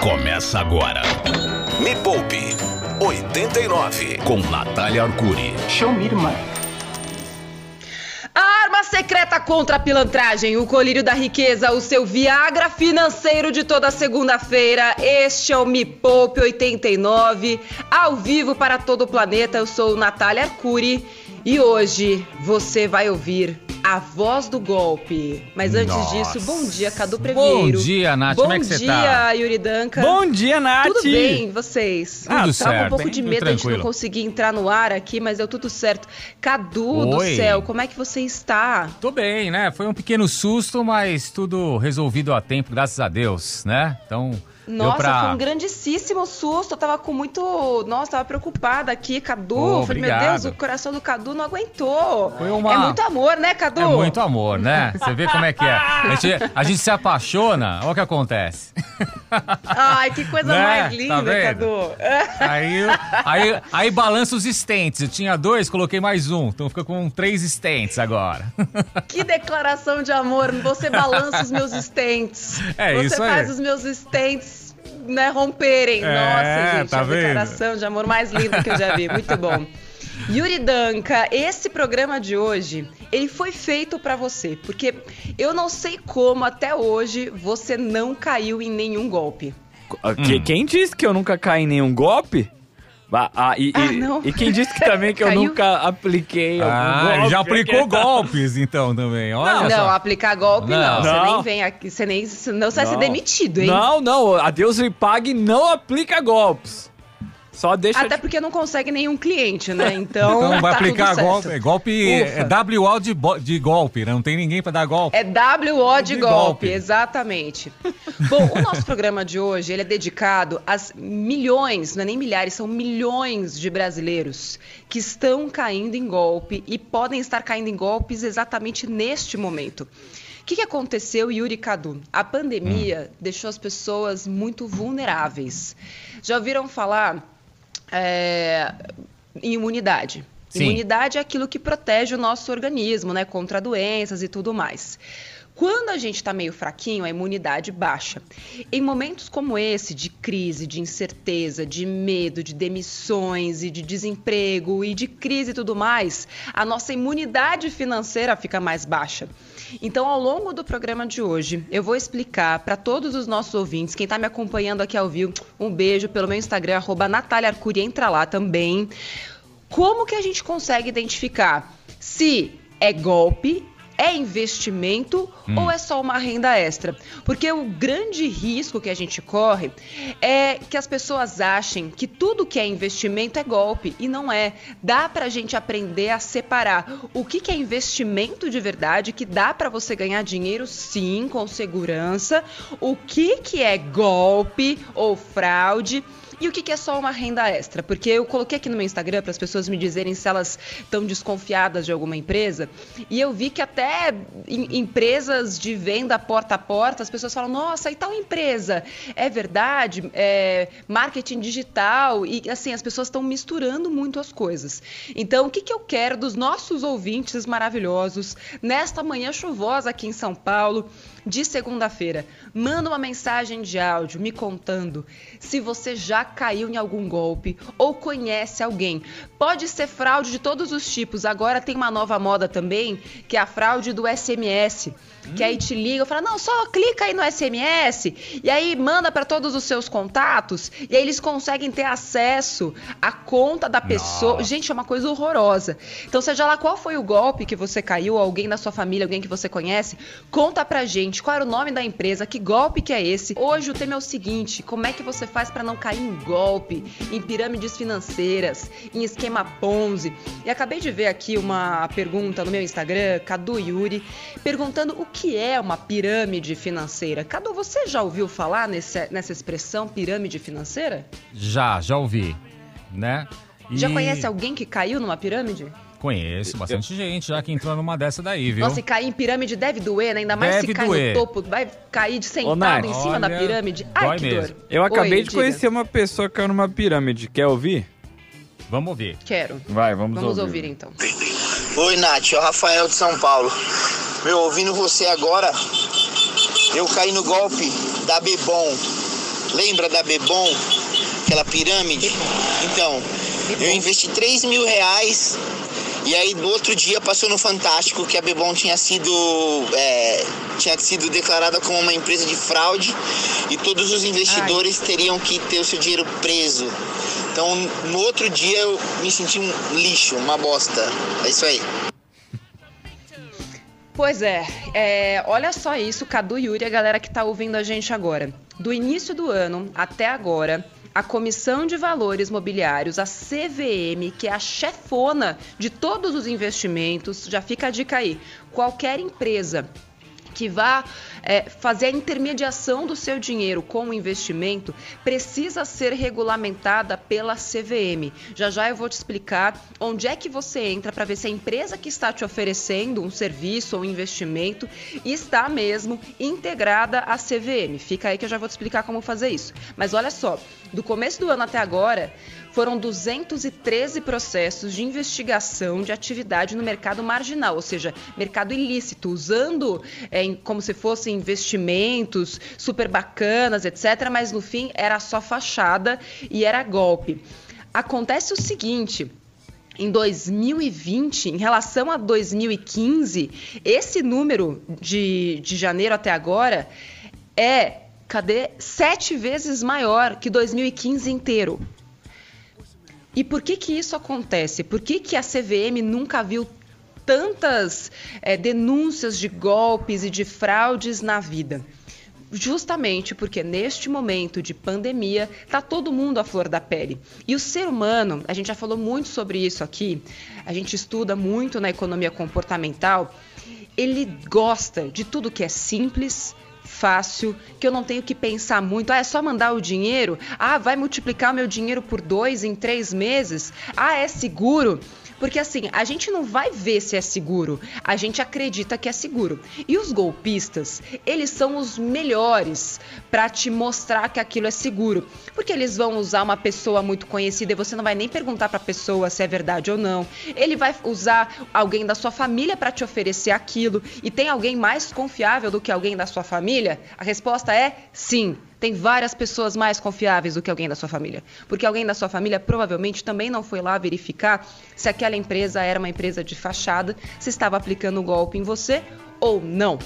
Começa agora. Me Poupe 89 com Natália Arcuri. Show me, irmã. A arma secreta contra a pilantragem, o colírio da riqueza, o seu Viagra financeiro de toda segunda-feira. Este é o Me Poupe 89, ao vivo para todo o planeta. Eu sou Natália Arcuri e hoje você vai ouvir a voz do golpe. Mas antes Nossa. disso, bom dia, Cadu Preveiro. Bom dia, Nath. Bom Como é que você dia, tá? Yuri Danca. Bom dia, Nath. Tudo bem, vocês? Tudo Ah, Tava certo, um pouco bem, de tudo medo de a gente não conseguir entrar no ar aqui, mas deu tudo certo. Cadu do Oi. céu, como é que você está? Tô bem, né? Foi um pequeno susto, mas tudo resolvido a tempo, graças a Deus, né? Então, Nossa, pra... foi um grandíssimo susto. Eu tava com muito. Nossa, tava preocupada aqui, Cadu. Oh, Falei, meu. Deus, o coração do Cadu não aguentou. Foi uma- É muito amor, né, Cadu? É muito amor, né? Você vê como é que é. A gente, a gente se apaixona, olha o que acontece. Ai, que coisa Né? mais Tá linda, vendo? Cadu. Aí, aí, aí balança os stents. Eu tinha dois, coloquei mais um. Então fica com três stents agora. Que declaração de amor. Você balança os meus stents. É Você isso aí. faz os meus stents né, romperem. É, Nossa, gente, tá a vendo? declaração de amor mais linda que eu já vi. Muito bom. Yuri Danca, esse programa de hoje, ele foi feito pra você, porque eu não sei como até hoje você não caiu em nenhum golpe. Que- Hum. Quem disse que eu nunca caí em nenhum golpe? Ah, ah, e, Ah, e- não. e quem disse que também que eu nunca apliquei algum Ah, golpe? já aplicou golpes, então, também. Olha não, só. aplicar golpe não. Não. Você Não. nem vem aqui, você nem. Senão você vai ser Não. demitido, hein? Não, não, a Deus lhe pague não aplica golpes. Só deixa Até de... porque não consegue nenhum cliente, né? Então. Então vai tá aplicar tudo certo. golpe. Golpe Ufa. é WO de, de golpe, né? Não tem ninguém pra dar golpe. É WO de, De golpe, golpe. exatamente. Bom, o nosso programa de hoje ele é dedicado às milhões, não é nem milhares, são milhões de brasileiros que estão caindo em golpe e podem estar caindo em golpes exatamente neste momento. O que, que aconteceu, Yuri Cadu? A pandemia deixou as pessoas muito vulneráveis. Já ouviram falar é, imunidade? Sim. Imunidade é aquilo que protege o nosso organismo, né, contra doenças e tudo mais. Quando a gente está meio fraquinho, a imunidade baixa. Em momentos como esse, de crise, de incerteza, de medo, de demissões e de desemprego e de crise e tudo mais, a nossa imunidade financeira fica mais baixa. Então, ao longo do programa de hoje, eu vou explicar para todos os nossos ouvintes, quem está me acompanhando aqui ao vivo, um beijo pelo meu Instagram, arroba Natália Arcuri, entra lá também. Como que a gente consegue identificar se é golpe, é investimento ou é só uma renda extra? Porque o grande risco que a gente corre é que as pessoas achem que tudo que é investimento é golpe e não é. Dá pra gente aprender a separar o que, que é investimento de verdade, que dá pra você ganhar dinheiro sim, com segurança, o que, que é golpe ou fraude. E o que é só uma renda extra? Porque eu coloquei aqui no meu Instagram para as pessoas me dizerem se elas estão desconfiadas de alguma empresa. E eu vi que até em empresas de venda porta a porta, as pessoas falam: nossa, e tal empresa? É verdade? É marketing digital? E assim, as pessoas estão misturando muito as coisas. Então, o que, que eu quero dos nossos ouvintes maravilhosos nesta manhã chuvosa aqui em São Paulo? De segunda-feira. Manda uma mensagem de áudio me contando se você já caiu em algum golpe ou conhece alguém. Pode ser fraude de todos os tipos. Agora tem uma nova moda também, que é a fraude do SMS. Que aí te liga e fala: não, só clica aí no SMS e aí manda para todos os seus contatos e aí eles conseguem ter acesso à conta da pessoa. Nossa. Gente, é uma coisa horrorosa. Então, seja lá qual foi o golpe que você caiu, alguém da sua família, alguém que você conhece, conta pra gente qual era o nome da empresa, que golpe que é esse. Hoje o tema é o seguinte: como é que você faz pra não cair em golpe, em pirâmides financeiras, em esquema Ponzi? E acabei de ver aqui uma pergunta no meu Instagram, Cadu Yuri, perguntando o que é uma pirâmide financeira. Cadu, você já ouviu falar nesse- nessa expressão pirâmide financeira? Já, já ouvi, né? Já E conhece alguém que caiu numa pirâmide? Conheço bastante gente já que entrou numa dessa daí, viu? Nossa, e cair em pirâmide deve doer, né? Ainda mais Deve se cai doer. no topo, vai cair de sentado Nath, em cima da olha, pirâmide. Ai, dói que mesmo. dor. Eu acabei Oi, de diga. conhecer uma pessoa que caiu numa pirâmide. Quer ouvir? Vamos ouvir. Quero. Vai, vamos, Vamos ouvir. ouvir então. Oi, Nath, é o Rafael de São Paulo. Meu, ouvindo você agora, eu caí no golpe da Bebom. Lembra da Bebom? Aquela pirâmide? Então, eu investi 3 mil reais e aí no outro dia passou no Fantástico que a Bebom tinha sido, é, tinha sido declarada como uma empresa de fraude e todos os investidores teriam que ter o seu dinheiro preso. Então no outro dia eu me senti um lixo, uma bosta. É isso aí. Pois é, é, olha só isso, Cadu Yuri, a galera que tá ouvindo a gente agora. Do início do ano até agora, a Comissão de Valores Mobiliários, a CVM, que é a chefona de todos os investimentos, já fica a dica aí. Qualquer empresa que vá é, fazer a intermediação do seu dinheiro com o investimento precisa ser regulamentada pela CVM. Já já eu vou te explicar onde é que você entra para ver se a empresa que está te oferecendo um serviço ou um investimento está mesmo integrada à CVM. Fica aí que eu já vou te explicar como fazer isso. Mas olha só, do começo do ano até agora, foram 213 processos de investigação de atividade no mercado marginal, ou seja, mercado ilícito, usando é, como se fossem investimentos super bacanas, etc. Mas no fim era só fachada e era golpe. Acontece o seguinte. Em 2020, em relação a 2015, esse número de, de janeiro até agora é, cadê? Sete vezes maior que 2015 inteiro. E por que que isso acontece? Por que que a CVM nunca viu tantas é, denúncias de golpes e de fraudes na vida? Justamente porque neste momento de pandemia está todo mundo à flor da pele. E o ser humano, a gente já falou muito sobre isso aqui, a gente estuda muito na economia comportamental, ele gosta de tudo que é simples, fácil, que eu não tenho que pensar muito. Ah, é só mandar o dinheiro? Ah, vai multiplicar o meu dinheiro por dois em três meses? Ah, é seguro? Porque assim, a gente não vai ver se é seguro, a gente acredita que é seguro. E os golpistas, eles são os melhores para te mostrar que aquilo é seguro. Porque eles vão usar uma pessoa muito conhecida e você não vai nem perguntar para a pessoa se é verdade ou não. Ele vai usar alguém da sua família para te oferecer aquilo. E tem alguém mais confiável do que alguém da sua família? A resposta é sim tem várias pessoas mais confiáveis do que alguém da sua família. Porque alguém da sua família provavelmente também não foi lá verificar se aquela empresa era uma empresa de fachada, se estava aplicando um golpe em você ou não.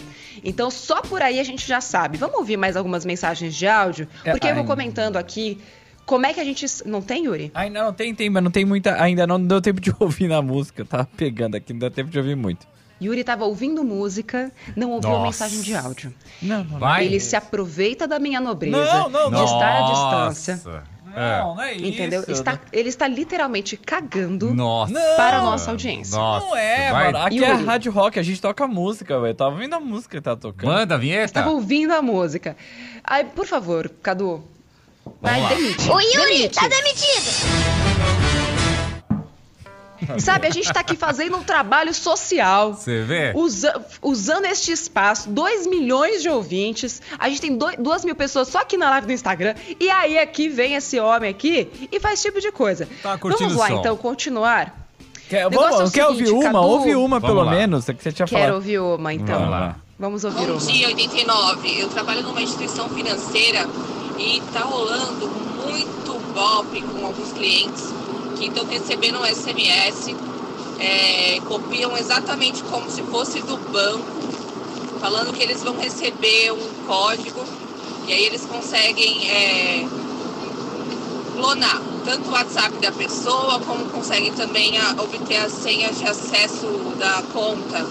Então, só por aí a gente já sabe. Vamos ouvir mais algumas mensagens de áudio? É, Porque eu vou comentando aqui como é que a gente. Não tem, Yuri? Ainda não tem, tem, mas não tem muita. Ainda não deu tempo de ouvir na música. Tá pegando aqui, não deu tempo de ouvir muito. Yuri estava ouvindo música, não ouviu a Nossa. mensagem de áudio. Não, não, Vai. Ele se aproveita da minha nobreza Não, não, de não. estar à distância. Não, não é isso. Entendeu? Está, ele está literalmente cagando Nossa. para a nossa audiência. Nossa. Não é, Vai. mano. Aqui é Yuri. rádio rock, a gente toca música, velho. Tava ouvindo a música que tá tocando. Manda a vinheta. Estava ouvindo a música. Ai, por favor, Cadu. Vai, lá. demite. O Yuri demite. tá demitido. Sabe, a gente tá aqui fazendo um trabalho social. Você vê? Usa- usando este espaço, 2 milhões de ouvintes, a gente tem 2 mil pessoas só aqui na live do Instagram, e aí aqui vem esse homem aqui e faz esse tipo de coisa. Tá curtindo Vamos lá o som. então, continuar. Quer, vamos, é quer seguinte, ouvir uma? Cadu. Ouve uma Vamos pelo lá. menos. é Que você tinha Quero falado. ouvir uma então. Vamos lá. Vamos ouvir Bom uma. dia, 89. Eu trabalho numa instituição financeira e tá rolando muito golpe com alguns clientes que estão recebendo um SMS, é, copiam exatamente como se fosse do banco, falando que eles vão receber um código e aí eles conseguem é, clonar tanto o WhatsApp da pessoa como conseguem também a- obter as senhas de acesso da conta.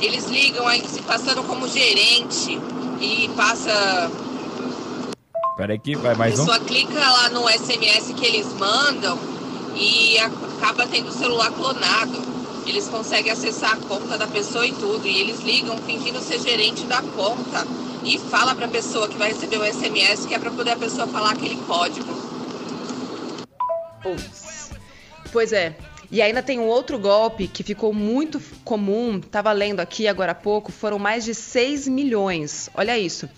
Eles ligam ainda se passando como gerente e passa. Pera aqui, vai A mais um. pessoa clica lá no SMS que eles mandam e a- acaba tendo o celular clonado. Eles conseguem acessar a conta da pessoa e tudo. E eles ligam fingindo ser gerente da conta e fala pra pessoa que vai receber o SMS que é pra poder a pessoa falar aquele código. Pois é. E ainda tem um outro golpe que ficou muito comum, estava lendo aqui agora há pouco, foram mais de 6 milhões. Olha isso.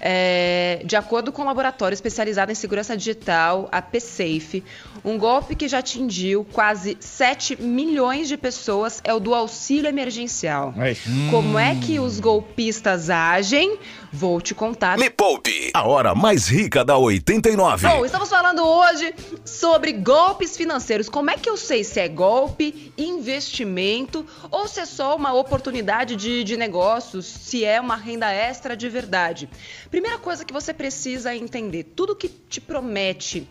É, de acordo com o laboratório especializado em segurança digital, a PSafe, um golpe que já atingiu quase 7 milhões de pessoas é o do auxílio emergencial. Como é que os golpistas agem? Vou te contar. Me Poupe, a hora mais rica da 89. Bom, estamos falando hoje sobre golpes financeiros. Como é que eu sei se é golpe, investimento ou se é só uma oportunidade de, de negócios, se é uma renda extra de verdade? Primeira coisa que você precisa entender: tudo que te promete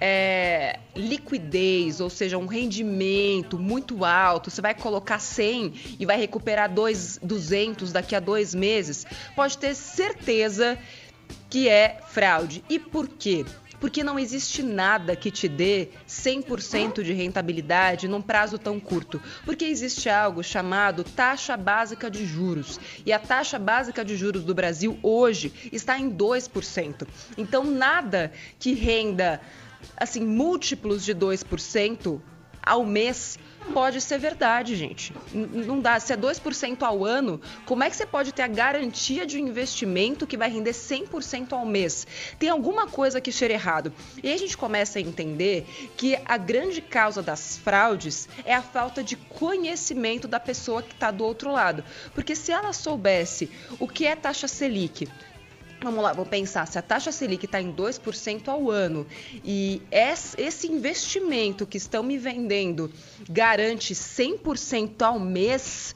é, liquidez, ou seja, um rendimento muito alto, você vai colocar 100 e vai recuperar dois, 200 daqui a dois meses, pode ter certeza que é fraude. E por quê? Porque não existe nada que te dê 100% de rentabilidade num prazo tão curto. Porque existe algo chamado taxa básica de juros. E a taxa básica de juros do Brasil hoje está em 2%. Então, nada que renda assim, múltiplos de 2% ao mês pode ser verdade, gente. Não dá. Se é 2% ao ano, como é que você pode ter a garantia de um investimento que vai render 100% ao mês? Tem alguma coisa que cheira errado. E a gente começa a entender que a grande causa das fraudes é a falta de conhecimento da pessoa que está do outro lado. Porque se ela soubesse o que é taxa Selic, Vamos lá, vou pensar, se a taxa Selic está em 2% ao ano e esse investimento que estão me vendendo garante 100% ao mês,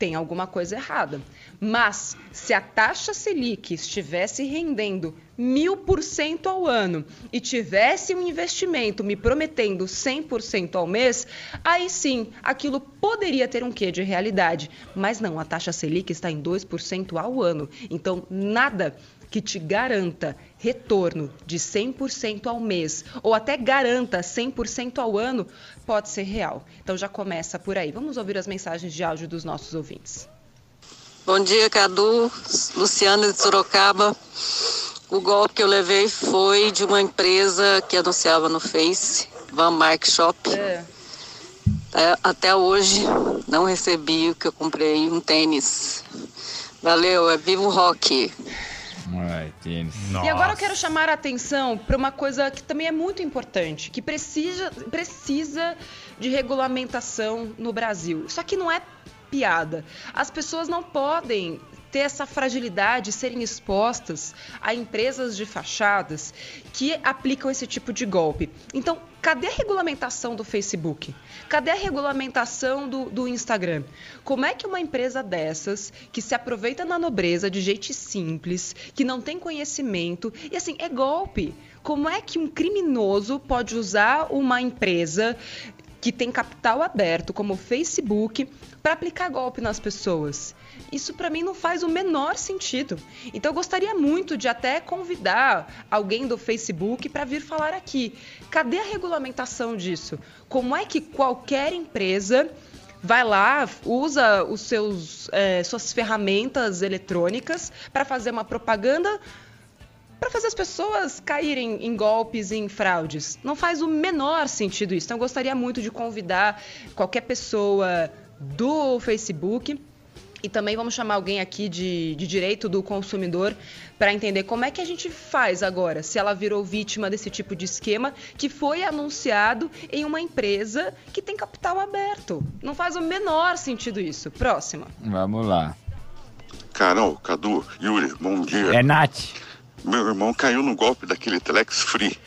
tem alguma coisa errada. Mas se a taxa Selic estivesse rendendo mil por cento ao ano e tivesse um investimento me prometendo 100% ao mês, aí sim, aquilo poderia ter um quê de realidade. Mas não, a taxa Selic está em 2% ao ano. Então, nada que te garanta retorno de 100% ao mês ou até garanta 100% ao ano pode ser real. Então já começa por aí. Vamos ouvir as mensagens de áudio dos nossos ouvintes. Bom dia, Cadu. Luciana de Sorocaba. O golpe que eu levei foi de uma empresa que anunciava no Face, Van Mark Shop. É. é até hoje não recebi o que eu comprei, um tênis. Valeu, é Vivo Rock. Ai, tênis. E agora eu quero chamar a atenção para uma coisa que também é muito importante, que precisa, precisa de regulamentação no Brasil. Isso aqui não é piada. As pessoas não podem ter essa fragilidade, serem expostas a empresas de fachadas que aplicam esse tipo de golpe. Então, cadê a regulamentação do Facebook? Cadê a regulamentação do, do Instagram? Como é que uma empresa dessas, que se aproveita na nobreza de jeito simples, que não tem conhecimento, e assim, é golpe. Como é que um criminoso pode usar uma empresa que tem capital aberto, como o Facebook, para aplicar golpe nas pessoas. Isso para mim não faz o menor sentido. Então eu gostaria muito de até convidar alguém do Facebook para vir falar aqui. Cadê a regulamentação disso? Como é que qualquer empresa vai lá, usa os seus é, suas ferramentas eletrônicas para fazer uma propaganda para fazer as pessoas caírem em golpes e em fraudes. Não faz o menor sentido isso. Então, eu gostaria muito de convidar qualquer pessoa do Facebook e também vamos chamar alguém aqui de, de direito do consumidor para entender como é que a gente faz agora, se ela virou vítima desse tipo de esquema que foi anunciado em uma empresa que tem capital aberto. Não faz o menor sentido isso. Próxima. Vamos lá. Carol, Cadu, Yuri, bom dia. É Nath. Meu irmão caiu no golpe daquele Telex Free.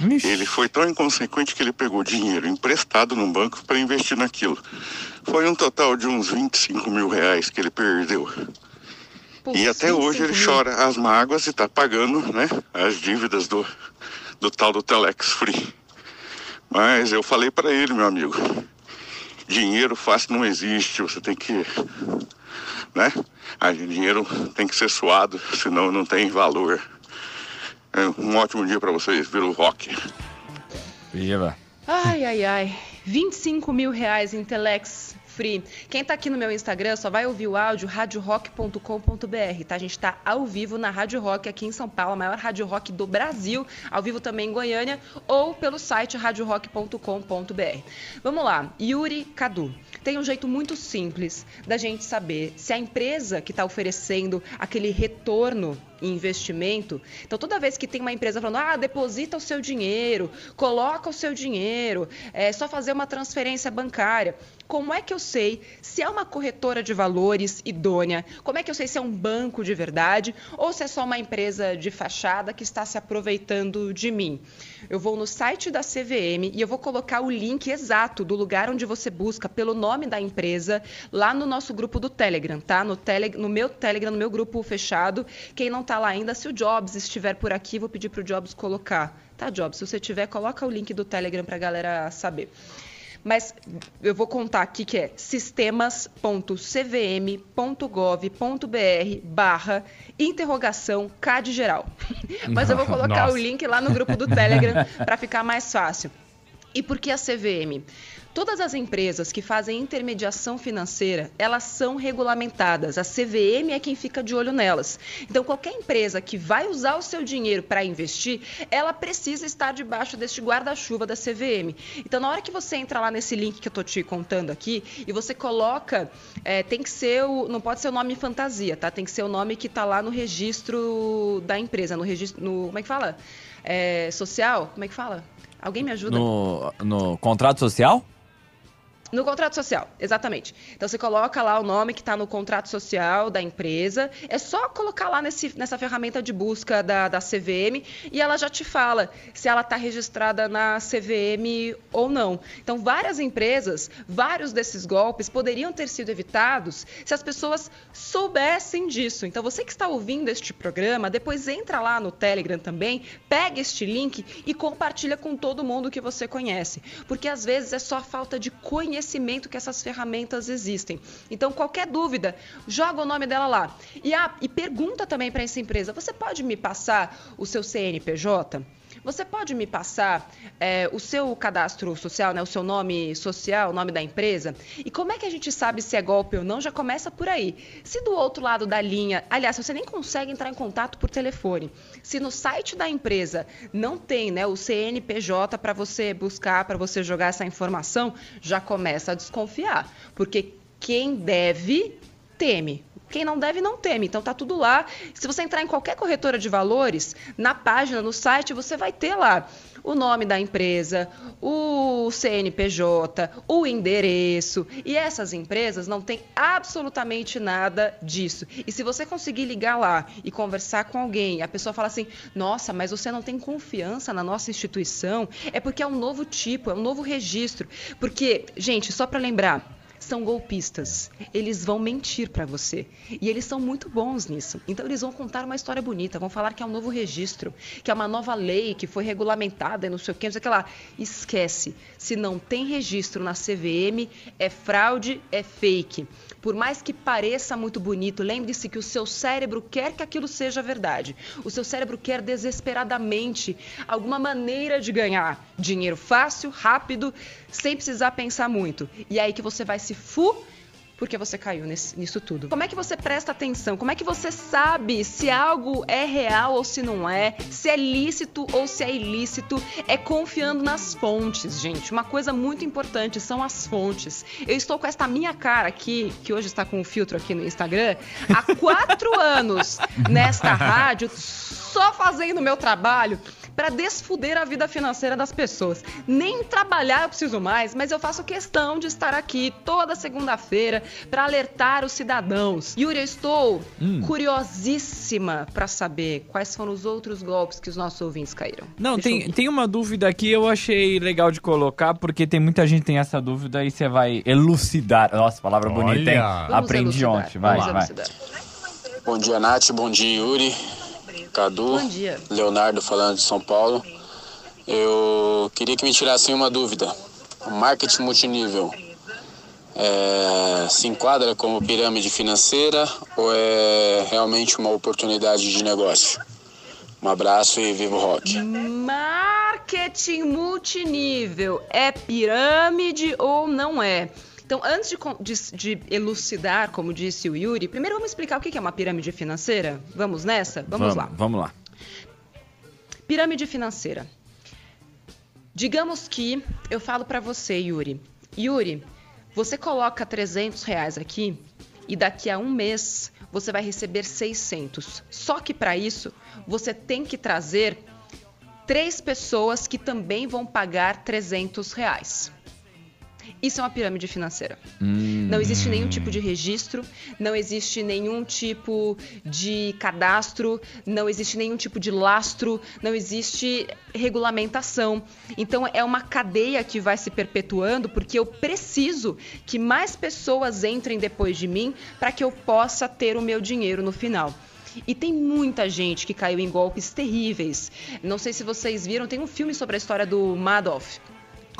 Ixi. Ele foi tão inconsequente que ele pegou dinheiro emprestado no banco para investir naquilo. Foi um total de uns 25 mil reais que ele perdeu. Pô, e até hoje ele mil. chora as mágoas e está pagando né, as dívidas do, do tal do Telex Free. Mas eu falei para ele, meu amigo, dinheiro fácil não existe, você tem que né? Aí, dinheiro tem que ser suado, senão não tem valor. É, um ótimo dia para vocês, Viro Rock. Viva. Ai, ai, ai. 25 mil reais em Telex Free. Quem tá aqui no meu Instagram só vai ouvir o áudio radiorock.com.br, tá? A gente tá ao vivo na Rádio Rock aqui em São Paulo, a maior rádio rock do Brasil, ao vivo também em Goiânia, ou pelo site radiorock.com.br. Vamos lá, Yuri Cadu tem um jeito muito simples da gente saber se a empresa que está oferecendo aquele retorno em investimento. Então, toda vez que tem uma empresa falando, ah, deposita o seu dinheiro, coloca o seu dinheiro, é só fazer uma transferência bancária. Como é que eu sei se é uma corretora de valores idônea? Como é que eu sei se é um banco de verdade ou se é só uma empresa de fachada que está se aproveitando de mim? Eu vou no site da CVM e eu vou colocar o link exato do lugar onde você busca pelo nome da empresa lá no nosso grupo do Telegram, tá? No, tele, no meu Telegram, no meu grupo fechado. Quem não está lá ainda, se o Jobs estiver por aqui, vou pedir para o Jobs colocar. Tá, Jobs? Se você tiver, coloca o link do Telegram para a galera saber. Mas eu vou contar aqui que é sistemas.cvm.gov.br barra interrogação CAD geral. Mas eu vou colocar Nossa. o link lá no grupo do Telegram para ficar mais fácil. E por que a CVM? Todas as empresas que fazem intermediação financeira, elas são regulamentadas. A CVM é quem fica de olho nelas. Então, qualquer empresa que vai usar o seu dinheiro para investir, ela precisa estar debaixo deste guarda-chuva da CVM. Então, na hora que você entra lá nesse link que eu estou te contando aqui e você coloca, é, tem que ser o, não pode ser o nome fantasia, tá? Tem que ser o nome que está lá no registro da empresa, no registro, no, como é que fala? É, social? Como é que fala? Alguém me ajuda? No, no contrato social? No contrato social, exatamente. Então você coloca lá o nome que está no contrato social da empresa. É só colocar lá nesse, nessa ferramenta de busca da, da CVM e ela já te fala se ela está registrada na CVM ou não. Então, várias empresas, vários desses golpes poderiam ter sido evitados se as pessoas soubessem disso. Então, você que está ouvindo este programa, depois entra lá no Telegram também, pega este link e compartilha com todo mundo que você conhece. Porque às vezes é só falta de conhecimento conhecimento que essas ferramentas existem. Então, qualquer dúvida, joga o nome dela lá. E, ah, e pergunta também para essa empresa: você pode me passar o seu CNPJ? Você pode me passar é, o seu cadastro social, né, o seu nome social, o nome da empresa? E como é que a gente sabe se é golpe ou não? Já começa por aí. Se do outro lado da linha, aliás, você nem consegue entrar em contato por telefone, se no site da empresa não tem né, o CNPJ para você buscar, para você jogar essa informação, já começa a desconfiar. Porque quem deve, teme. Quem não deve, não teme. Então tá tudo lá. Se você entrar em qualquer corretora de valores, na página, no site, você vai ter lá o nome da empresa, o CNPJ, o endereço. E essas empresas não têm absolutamente nada disso. E se você conseguir ligar lá e conversar com alguém, a pessoa fala assim: "Nossa, mas você não tem confiança na nossa instituição", é porque é um novo tipo, é um novo registro. Porque, gente, só para lembrar, são golpistas. Eles vão mentir para você. E eles são muito bons nisso. Então eles vão contar uma história bonita, vão falar que é um novo registro, que é uma nova lei que foi regulamentada e não sei o que, não sei o que lá. Esquece. Se não tem registro na CVM, é fraude, é fake. Por mais que pareça muito bonito, lembre-se que o seu cérebro quer que aquilo seja verdade. O seu cérebro quer desesperadamente alguma maneira de ganhar dinheiro fácil, rápido, sem precisar pensar muito. E é aí que você vai se fu porque você caiu nesse, nisso tudo. Como é que você presta atenção? Como é que você sabe se algo é real ou se não é? Se é lícito ou se é ilícito? É confiando nas fontes, gente. Uma coisa muito importante são as fontes. Eu estou com esta minha cara aqui, que hoje está com um filtro aqui no Instagram, há quatro anos nesta rádio, só fazendo o meu trabalho para desfuder a vida financeira das pessoas. Nem trabalhar eu preciso mais, mas eu faço questão de estar aqui toda segunda-feira para alertar os cidadãos. Yuri, eu estou hum. curiosíssima para saber quais foram os outros golpes que os nossos ouvintes caíram. Não, tem, tem uma dúvida aqui, eu achei legal de colocar, porque tem muita gente que tem essa dúvida e você vai elucidar. Nossa, palavra Olha. bonita, hein? Aprendi ontem. Vai, vai. Bom dia, Nath. Bom dia, Yuri. Cadu. Leonardo falando de São Paulo. Eu queria que me tirassem uma dúvida. O marketing multinível é, se enquadra como pirâmide financeira ou é realmente uma oportunidade de negócio? Um abraço e viva o rock. Marketing multinível é pirâmide ou não é? Então, antes de, de, de, elucidar, como disse o Yuri, primeiro vamos explicar o que é uma pirâmide financeira? Vamos nessa? Vamos, vamos lá. Vamos lá. Pirâmide financeira. Digamos que eu falo para você, Yuri. Yuri, você coloca 300 reais aqui e daqui a um mês você vai receber 600. Só que para isso você tem que trazer três pessoas que também vão pagar 300 reais. Isso é uma pirâmide financeira. Hum. Não existe nenhum tipo de registro, não existe nenhum tipo de cadastro, não existe nenhum tipo de lastro, não existe regulamentação. Então é uma cadeia que vai se perpetuando porque eu preciso que mais pessoas entrem depois de mim para que eu possa ter o meu dinheiro no final. E tem muita gente que caiu em golpes terríveis. Não sei se vocês viram, tem um filme sobre a história do Madoff.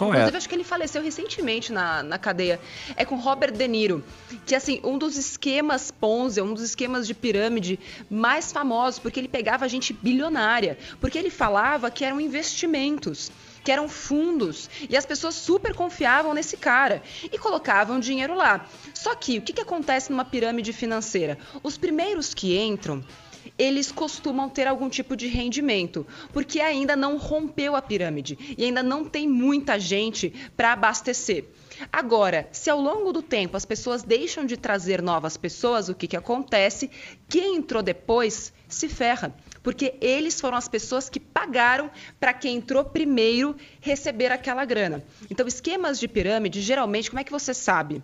Como Inclusive, é? acho que ele faleceu recentemente na, na cadeia. É com Robert De Niro. Que, assim, um dos esquemas Ponzi, um dos esquemas de pirâmide mais famosos, porque ele pegava gente bilionária. Porque ele falava que eram investimentos que eram fundos, e as pessoas super confiavam nesse cara e colocavam dinheiro lá. Só que o que, que acontece numa pirâmide financeira? Os primeiros que entram eles costumam ter algum tipo de rendimento, porque ainda não rompeu a pirâmide e ainda não tem muita gente para abastecer. Agora, se ao longo do tempo as pessoas deixam de trazer novas pessoas, o que, que acontece? Quem entrou depois se ferra, porque eles foram as pessoas que pagaram para quem entrou primeiro receber aquela grana. Então, esquemas de pirâmide, geralmente, como é que você sabe?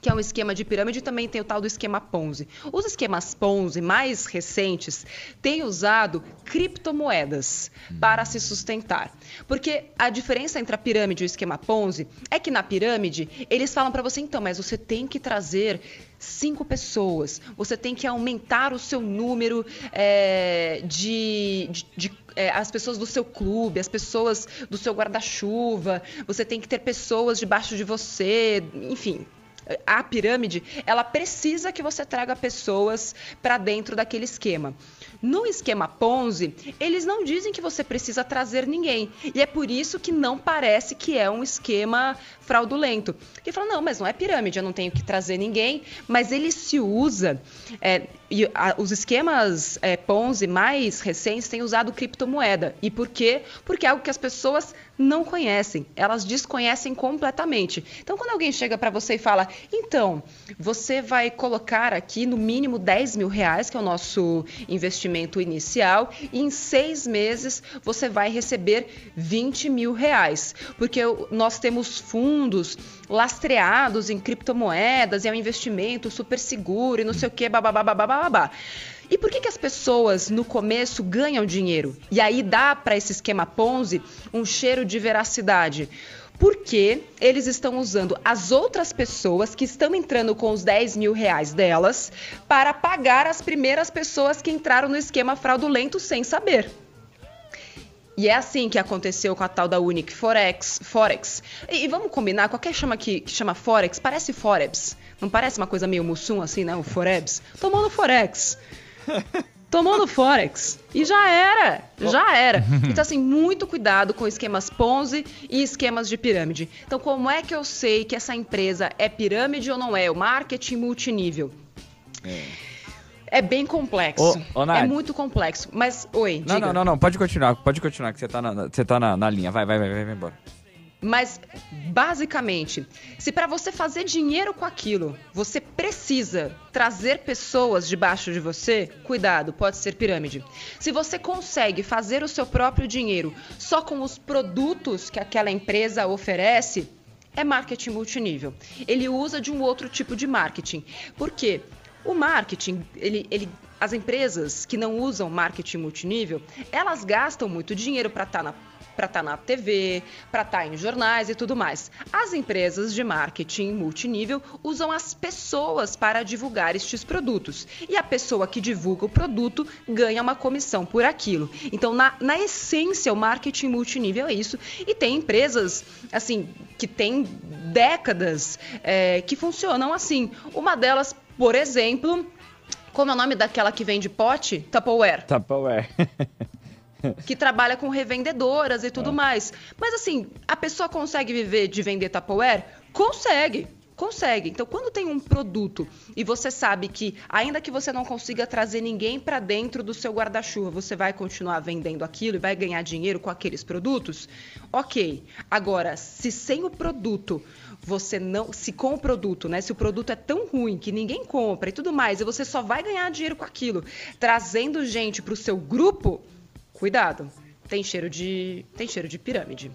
Que é um esquema de pirâmide, também tem o tal do esquema Ponzi. Os esquemas Ponzi mais recentes têm usado criptomoedas para se sustentar. Porque a diferença entre a pirâmide e o esquema Ponzi é que na pirâmide eles falam para você, então, mas você tem que trazer cinco pessoas, você tem que aumentar o seu número é, de, de, de é, as pessoas do seu clube, as pessoas do seu guarda-chuva, você tem que ter pessoas debaixo de você, enfim, a pirâmide, ela precisa que você traga pessoas para dentro daquele esquema. No esquema Ponzi, eles não dizem que você precisa trazer ninguém. E é por isso que não parece que é um esquema fraudulento. Que fala, não, mas não é pirâmide, eu não tenho que trazer ninguém. Mas ele se usa. É, e a, os esquemas é, Ponzi mais recentes têm usado criptomoeda. E por quê? Porque é algo que as pessoas não conhecem, elas desconhecem completamente. Então, quando alguém chega para você e fala, então, você vai colocar aqui no mínimo 10 mil reais, que é o nosso investimento inicial, e em seis meses você vai receber 20 mil reais, porque nós temos fundos lastreados em criptomoedas, e é um investimento super seguro e não sei o que, babá, babá, babá. E por que, que as pessoas no começo ganham dinheiro? E aí dá para esse esquema Ponzi um cheiro de veracidade? Porque eles estão usando as outras pessoas que estão entrando com os 10 mil reais delas para pagar as primeiras pessoas que entraram no esquema fraudulento sem saber. E é assim que aconteceu com a tal da Unic Forex. Forex. E, e vamos combinar, qualquer chama que, que, chama Forex parece Forex. Não parece uma coisa meio mussum assim, né? O Forex. Tomou no Forex. Tomou no Forex. E já era. Já era. Então, assim, muito cuidado com esquemas Ponzi e esquemas de pirâmide. Então, como é que eu sei que essa empresa é pirâmide ou não é? O marketing multinível. É. É bem complexo. Ô, ô, é muito complexo. Mas, oi, não, diga. Não, não, não, pode continuar, pode continuar, que você tá na, você tá na, na linha. Vai, vai, vai, vai, vai embora. Mas, basicamente, se para você fazer dinheiro com aquilo, você precisa trazer pessoas debaixo de você, cuidado, pode ser pirâmide. Se você consegue fazer o seu próprio dinheiro só com os produtos que aquela empresa oferece, é marketing multinível. Ele usa de um outro tipo de marketing. Por quê? O marketing, ele, ele as empresas que não usam marketing multinível, elas gastam muito dinheiro para estar tá na para estar tá na TV, para estar tá em jornais e tudo mais. As empresas de marketing multinível usam as pessoas para divulgar estes produtos. E a pessoa que divulga o produto ganha uma comissão por aquilo. Então, na, na essência, o marketing multinível é isso. E tem empresas, assim, que tem décadas é, que funcionam assim. Uma delas, por exemplo, como é o nome daquela que vende pote? Tupperware. Tupperware. que trabalha com revendedoras e tudo é. mais. Mas assim, a pessoa consegue viver de vender Tupperware? Consegue. Consegue. Então, quando tem um produto e você sabe que, ainda que você não consiga trazer ninguém para dentro do seu guarda-chuva, você vai continuar vendendo aquilo e vai ganhar dinheiro com aqueles produtos, ok. Agora, se sem o produto você não. Se com o produto, né? Se o produto é tão ruim que ninguém compra e tudo mais, e você só vai ganhar dinheiro com aquilo, trazendo gente para o seu grupo, cuidado. Tem cheiro de. Tem cheiro de pirâmide.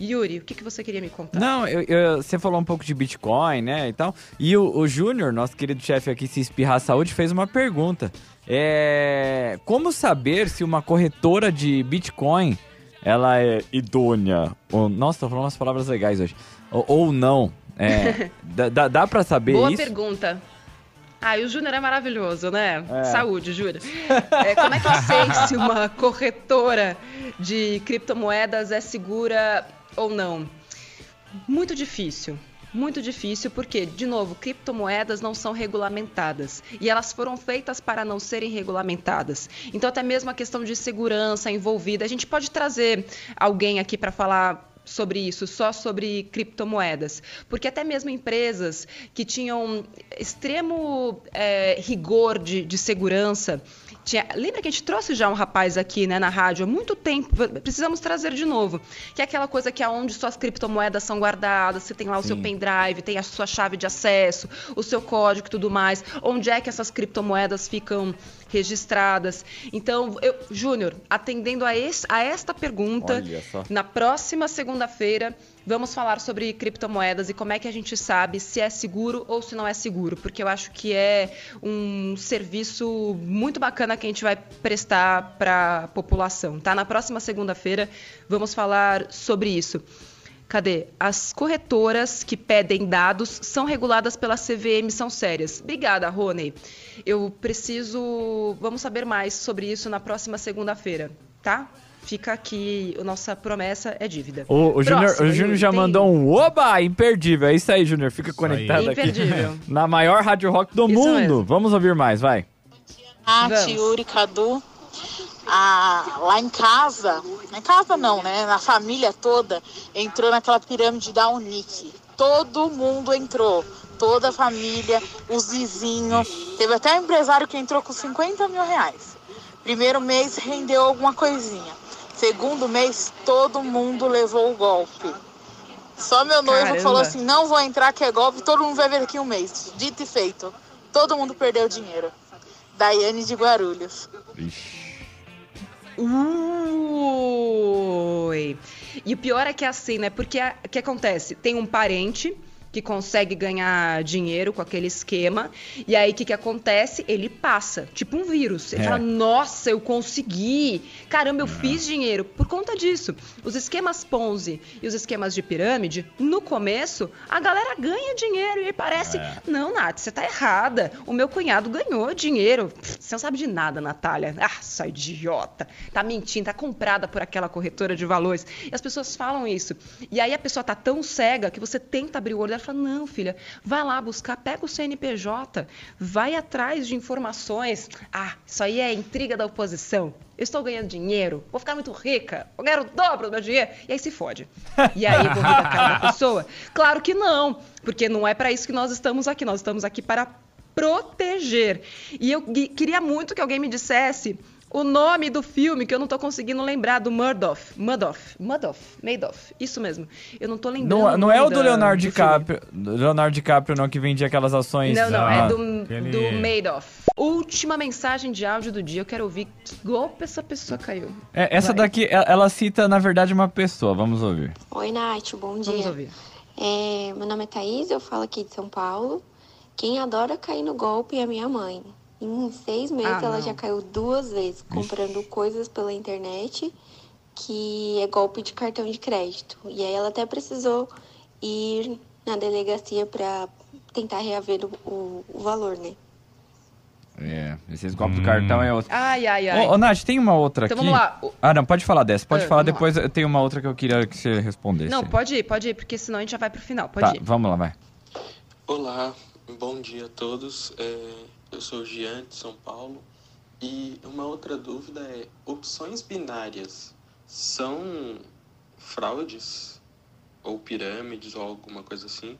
Yuri, o que, que você queria me contar? Não, eu, eu, você falou um pouco de Bitcoin, né, e tal. E o, o Júnior, nosso querido chefe aqui, se espirrar saúde, fez uma pergunta. É, como saber se uma corretora de Bitcoin ela é idônea? Ou, nossa, tô falando umas palavras legais hoje. Ou, ou não. É, dá, dá pra saber Boa isso? Boa pergunta. Ah, e o Júnior é maravilhoso, né? É. Saúde, Júnior. É, como é que eu sei se uma corretora de criptomoedas é segura ou não? Muito difícil. Muito difícil porque, de novo, criptomoedas não são regulamentadas e elas foram feitas para não serem regulamentadas. Então, até mesmo a questão de segurança envolvida, a gente pode trazer alguém aqui para falar sobre isso, só sobre criptomoedas. Porque até mesmo empresas que tinham extremo é, rigor de, de segurança. Tinha, lembra que a gente trouxe já um rapaz aqui né, na rádio há muito tempo, precisamos trazer de novo, que é aquela coisa que é onde suas criptomoedas são guardadas, você tem lá o Sim. seu pendrive, tem a sua chave de acesso, o seu código e tudo mais, onde é que essas criptomoedas ficam registradas. Então, eu, Júnior, atendendo a, esse, a esta pergunta, na próxima segunda-feira, vamos falar sobre criptomoedas e como é que a gente sabe se é seguro ou se não é seguro, porque eu acho que é um serviço muito bacana que a gente vai prestar para a população, tá? Na próxima segunda-feira, vamos falar sobre isso. Cadê? As corretoras que pedem dados são reguladas pela CVM, são sérias. Obrigada, Rony. Eu preciso. Vamos saber mais sobre isso na próxima segunda-feira, tá? Fica aqui, a nossa promessa é dívida. O, o Júnior já tem... mandou um oba imperdível. É isso aí, Júnior. Fica conectado aqui. Na maior rádio rock do isso mundo. Mesmo. Vamos ouvir mais, vai. Nath, Yuri, Cadu a, lá em casa, em casa não, né? Na família toda, entrou naquela pirâmide da Unic. Todo mundo entrou, toda a família, os vizinhos. Teve até um empresário que entrou com 50 mil reais. Primeiro mês rendeu alguma coisinha. Segundo mês, todo mundo levou o golpe. Só meu noivo Caramba. falou assim: não vou entrar que é golpe, todo mundo vai ver aqui um mês. Dito e feito. Todo mundo perdeu dinheiro. Daiane de Guarulhos. Ixi. Ui! E o pior é que é assim, né? Porque o que acontece? Tem um parente que consegue ganhar dinheiro com aquele esquema. E aí, o que, que acontece? Ele passa, tipo um vírus. Ele é. fala, nossa, eu consegui. Caramba, eu fiz dinheiro. Por conta disso, os esquemas Ponzi e os esquemas de pirâmide, no começo, a galera ganha dinheiro. E aí parece, é. não, Nath, você tá errada. O meu cunhado ganhou dinheiro. Você não sabe de nada, Natália. Ah, só idiota. Tá mentindo, tá comprada por aquela corretora de valores. E as pessoas falam isso. E aí a pessoa tá tão cega que você tenta abrir o olho fala: não, filha, vai lá buscar, pega o CNPJ, vai atrás de informações. Ah, isso aí é intriga da oposição. Eu estou ganhando dinheiro, vou ficar muito rica, vou ganhar o dobro do meu dinheiro. E aí se fode. E aí vou rir da cara da pessoa? Claro que não, porque não é para isso que nós estamos aqui. Nós estamos aqui para proteger. E eu queria muito que alguém me dissesse o nome do filme que eu não tô conseguindo lembrar, do Murdoch. Murdoch. Murdoch. Madoff. Isso mesmo. Eu não tô lembrando. Não, não é o do Leonardo DiCaprio. Do Leonardo DiCaprio, não, que vendia aquelas ações. Não, não, é do, aquele... do Madoff. Última mensagem de áudio do dia. Eu quero ouvir que golpe essa pessoa caiu. É, essa Vai. daqui, ela cita, na verdade, uma pessoa. Vamos ouvir. Oi, Nath, bom dia. Vamos ouvir. É, meu nome é Thaís, eu falo aqui de São Paulo. Quem adora cair no golpe é minha mãe. Em seis meses ah, ela já caiu duas vezes comprando Ixi. coisas pela internet que é golpe de cartão de crédito. E aí ela até precisou ir na delegacia para tentar reaver o, o, o, valor, né? É, esses golpes hum. do cartão é outro. Ai, ai, ai. Ô, ô Nath, tem uma outra então, aqui. Vamos lá. Ah, não, pode falar dessa. Pode ah, falar depois. Lá. Tem uma outra que eu queria que você respondesse. Não, pode ir, pode ir, porque senão a gente já vai pro final. Pode tá, ir. Vamos lá, vai. Olá, bom dia a todos. É, eu sou Jean de São Paulo. E uma outra dúvida é: opções binárias são fraudes? Ou pirâmides ou alguma coisa assim?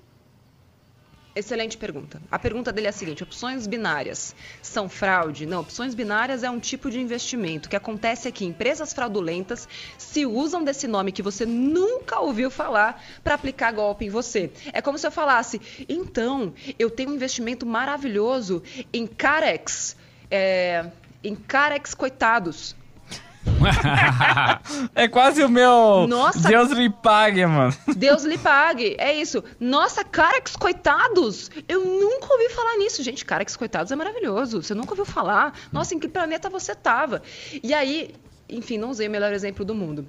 Excelente pergunta. A pergunta dele é a seguinte: opções binárias são fraude? Não, opções binárias é um tipo de investimento que acontece aqui. Empresas fraudulentas se usam desse nome que você nunca ouviu falar para aplicar golpe em você. É como se eu falasse: então, eu tenho um investimento maravilhoso em Carex. É, em Carex Coitados. É quase o meu. Nossa. Deus lhe pague, mano. Deus lhe pague. É isso. Nossa, Carex Coitados. Eu nunca ouvi falar nisso. Gente, Carex Coitados é maravilhoso. Você nunca ouviu falar? Nossa, em que planeta você tava? E aí, enfim, não usei o melhor exemplo do mundo.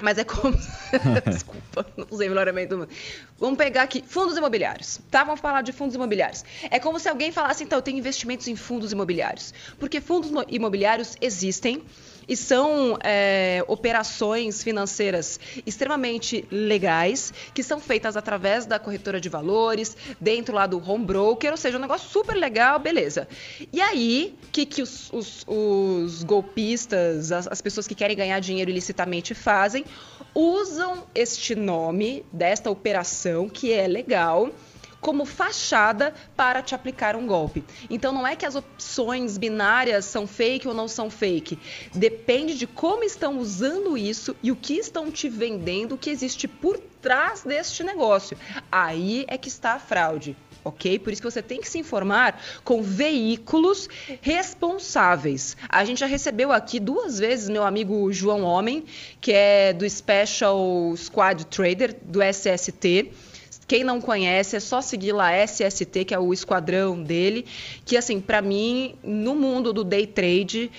Mas é como. Desculpa, não usei o melhor exemplo do mundo. Vamos pegar aqui fundos imobiliários, tá? Vamos falar de fundos imobiliários. É como se alguém falasse, então, eu tenho investimentos em fundos imobiliários. Porque fundos imobiliários existem e são é, operações financeiras extremamente legais que são feitas através da corretora de valores, dentro lá do home broker, ou seja, um negócio super legal, beleza. E aí, o que, que os, os, os golpistas, as, as pessoas que querem ganhar dinheiro ilicitamente fazem? Usam este nome desta operação, que é legal, como fachada para te aplicar um golpe. Então não é que as opções binárias são fake ou não são fake. Depende de como estão usando isso e o que estão te vendendo, que existe por trás deste negócio. Aí é que está a fraude ok? Por isso que você tem que se informar com veículos responsáveis. A gente já recebeu aqui duas vezes meu amigo João Homem, que é do Special Squad Trader do SST. Quem não conhece, é só seguir lá SST, que é o esquadrão dele, que assim, para mim, no mundo do day trade,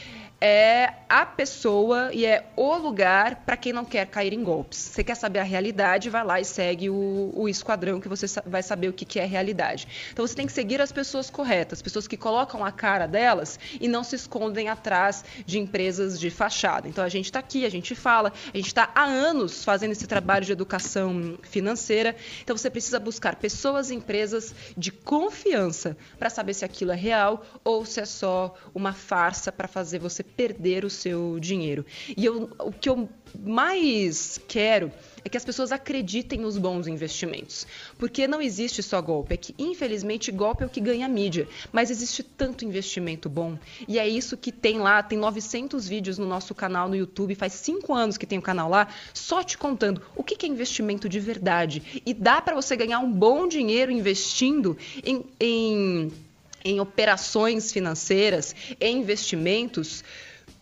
é a pessoa e é o lugar para quem não quer cair em golpes. Você quer saber a realidade, vai lá e segue o, o esquadrão que você vai saber o que, que é realidade. Então você tem que seguir as pessoas corretas, pessoas que colocam a cara delas e não se escondem atrás de empresas de fachada. Então a gente está aqui, a gente fala, a gente está há anos fazendo esse trabalho de educação financeira. Então você precisa buscar pessoas e empresas de confiança para saber se aquilo é real ou se é só uma farsa para fazer você perder o seu dinheiro. E eu, o que eu mais quero é que as pessoas acreditem nos bons investimentos. Porque não existe só golpe. É que, infelizmente, golpe é o que ganha mídia. Mas existe tanto investimento bom. E é isso que tem lá. Tem 900 vídeos no nosso canal no YouTube. Faz cinco anos que tem o canal lá. Só te contando o que é investimento de verdade. E dá para você ganhar um bom dinheiro investindo em, em em operações financeiras, em investimentos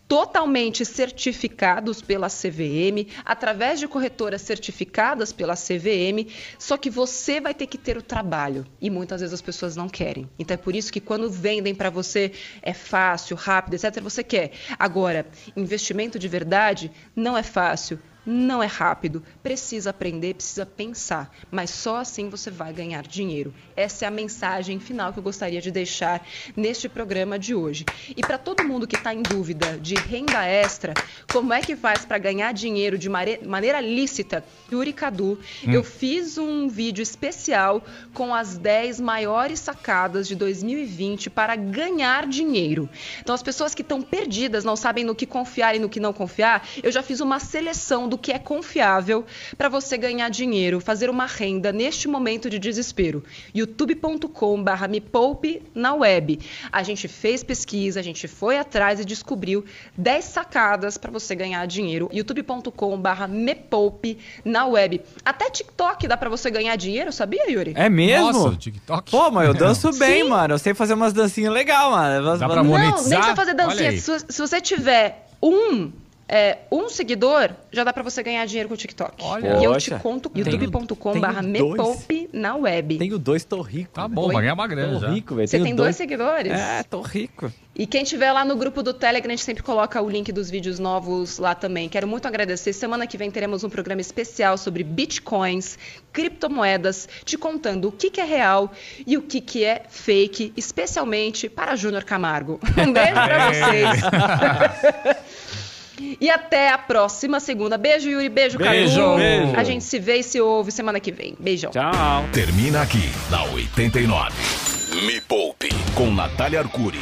totalmente certificados pela CVM, através de corretoras certificadas pela CVM, só que você vai ter que ter o trabalho e muitas vezes as pessoas não querem. Então é por isso que quando vendem para você é fácil, rápido, etc, você quer. Agora, investimento de verdade não é fácil, não é rápido, precisa aprender, precisa pensar, mas só assim você vai ganhar dinheiro. Essa é a mensagem final que eu gostaria de deixar neste programa de hoje. E para todo mundo que está em dúvida de renda extra, como é que faz para ganhar dinheiro de maneira lícita, Yuri Cadu, hum. eu fiz um vídeo especial com as 10 maiores sacadas de 2020 para ganhar dinheiro. Então, as pessoas que estão perdidas, não sabem no que confiar e no que não confiar, eu já fiz uma seleção do do que é confiável para você ganhar dinheiro, fazer uma renda neste momento de desespero. youtube.com/barra me poupe na web. A gente fez pesquisa, a gente foi atrás e descobriu 10 sacadas para você ganhar dinheiro. youtube.com/barra me poupe na web. Até TikTok dá para você ganhar dinheiro, sabia, Yuri? É mesmo? Nossa, TikTok. Pô, mas eu danço bem, Sim. mano. Eu sei fazer umas dancinhas legais, mano. Dá pra monetizar? Não, nem só fazer dancinha. Se, se você tiver um é, um seguidor, já dá para você ganhar dinheiro com o TikTok. Olha, e eu te conto youtube.com/barra mepoupe na web. Tenho dois, tô rico. Tá bom, vai ganhar uma grana tô já. rico, velho. Você tem dois... dois seguidores? É, tô rico. E quem tiver lá no grupo do Telegram, a gente sempre coloca o link dos vídeos novos lá também. Quero muito agradecer. Semana que vem teremos um programa especial sobre bitcoins, criptomoedas, te contando o que, que é real e o que, que é fake, especialmente para Júnior Camargo. Um beijo para vocês. E até a próxima segunda. Beijo, Yuri. Beijo, Beijo. Cadu. Beijo. A gente se vê e se ouve semana que vem. Beijão. Tchau. Termina aqui, na 89. Me Poupe, com Natália Arcuri.